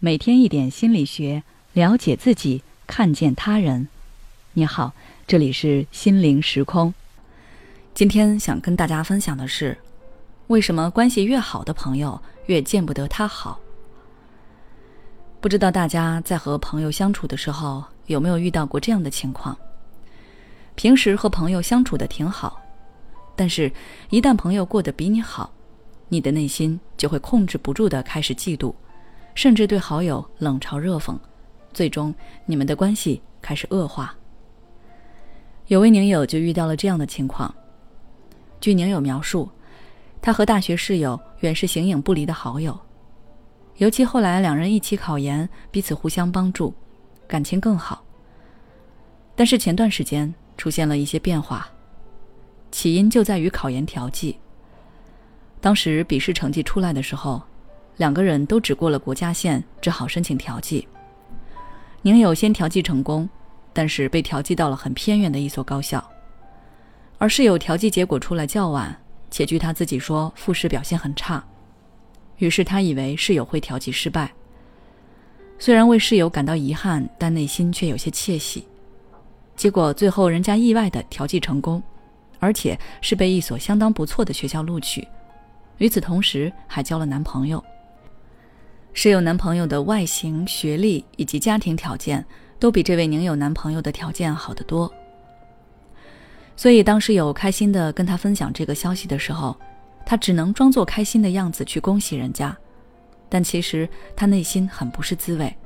每天一点心理学，了解自己，看见他人。你好，这里是心灵时空。今天想跟大家分享的是，为什么关系越好的朋友越见不得他好？不知道大家在和朋友相处的时候，有没有遇到过这样的情况？平时和朋友相处的挺好，但是，一旦朋友过得比你好，你的内心就会控制不住的开始嫉妒，甚至对好友冷嘲热讽，最终你们的关系开始恶化。有位宁友就遇到了这样的情况。据宁友描述，他和大学室友原是形影不离的好友，尤其后来两人一起考研，彼此互相帮助，感情更好。但是前段时间出现了一些变化，起因就在于考研调剂。当时笔试成绩出来的时候，两个人都只过了国家线，只好申请调剂。宁友先调剂成功，但是被调剂到了很偏远的一所高校。而室友调剂结果出来较晚，且据他自己说复试表现很差，于是他以为室友会调剂失败。虽然为室友感到遗憾，但内心却有些窃喜。结果最后人家意外的调剂成功，而且是被一所相当不错的学校录取。与此同时，还交了男朋友。室友男朋友的外形、学历以及家庭条件，都比这位宁友男朋友的条件好得多。所以，当室友开心的跟他分享这个消息的时候，他只能装作开心的样子去恭喜人家，但其实他内心很不是滋味，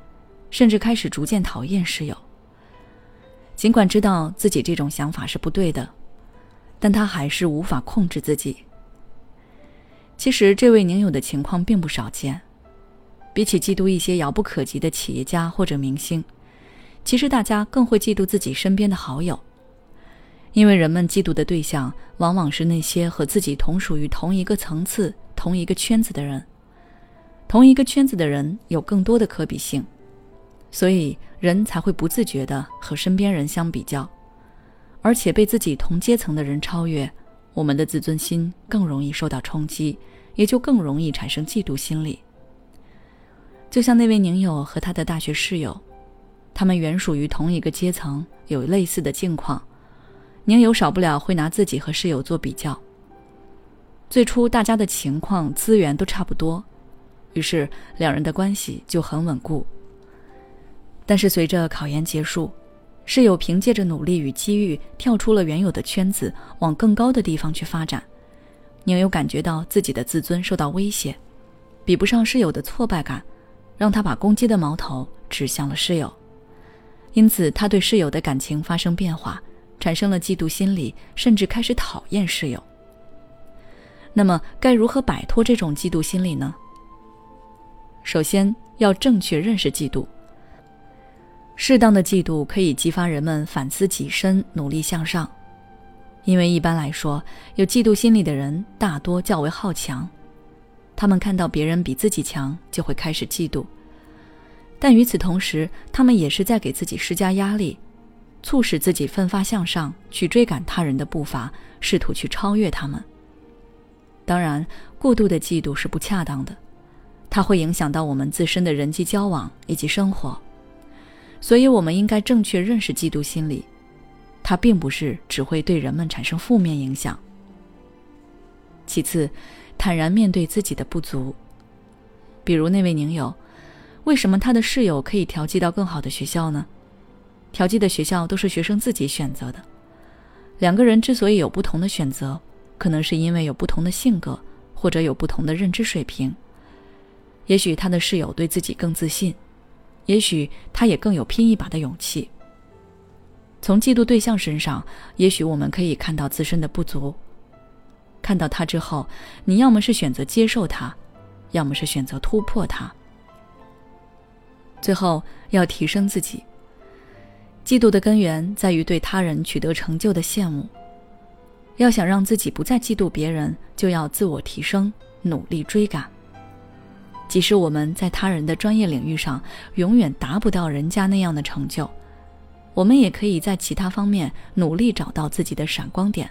甚至开始逐渐讨厌室友。尽管知道自己这种想法是不对的，但他还是无法控制自己。其实，这位宁友的情况并不少见。比起嫉妒一些遥不可及的企业家或者明星，其实大家更会嫉妒自己身边的好友。因为人们嫉妒的对象往往是那些和自己同属于同一个层次、同一个圈子的人。同一个圈子的人有更多的可比性，所以人才会不自觉地和身边人相比较，而且被自己同阶层的人超越，我们的自尊心更容易受到冲击。也就更容易产生嫉妒心理。就像那位宁友和他的大学室友，他们原属于同一个阶层，有类似的境况，宁友少不了会拿自己和室友做比较。最初大家的情况、资源都差不多，于是两人的关系就很稳固。但是随着考研结束，室友凭借着努力与机遇，跳出了原有的圈子，往更高的地方去发展。宁友感觉到自己的自尊受到威胁，比不上室友的挫败感，让他把攻击的矛头指向了室友。因此，他对室友的感情发生变化，产生了嫉妒心理，甚至开始讨厌室友。那么，该如何摆脱这种嫉妒心理呢？首先要正确认识嫉妒。适当的嫉妒可以激发人们反思己身，努力向上。因为一般来说，有嫉妒心理的人大多较为好强，他们看到别人比自己强，就会开始嫉妒。但与此同时，他们也是在给自己施加压力，促使自己奋发向上，去追赶他人的步伐，试图去超越他们。当然，过度的嫉妒是不恰当的，它会影响到我们自身的人际交往以及生活，所以我们应该正确认识嫉妒心理。它并不是只会对人们产生负面影响。其次，坦然面对自己的不足。比如那位宁友，为什么他的室友可以调剂到更好的学校呢？调剂的学校都是学生自己选择的。两个人之所以有不同的选择，可能是因为有不同的性格，或者有不同的认知水平。也许他的室友对自己更自信，也许他也更有拼一把的勇气。从嫉妒对象身上，也许我们可以看到自身的不足。看到他之后，你要么是选择接受他，要么是选择突破他。最后要提升自己。嫉妒的根源在于对他人取得成就的羡慕。要想让自己不再嫉妒别人，就要自我提升，努力追赶。即使我们在他人的专业领域上永远达不到人家那样的成就。我们也可以在其他方面努力找到自己的闪光点。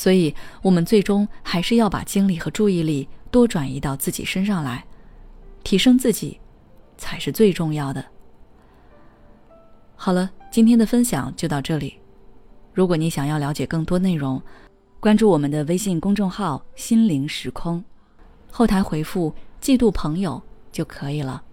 所以，我们最终还是要把精力和注意力多转移到自己身上来，提升自己，才是最重要的。好了，今天的分享就到这里。如果你想要了解更多内容，关注我们的微信公众号“心灵时空”，后台回复“嫉妒朋友”就可以了。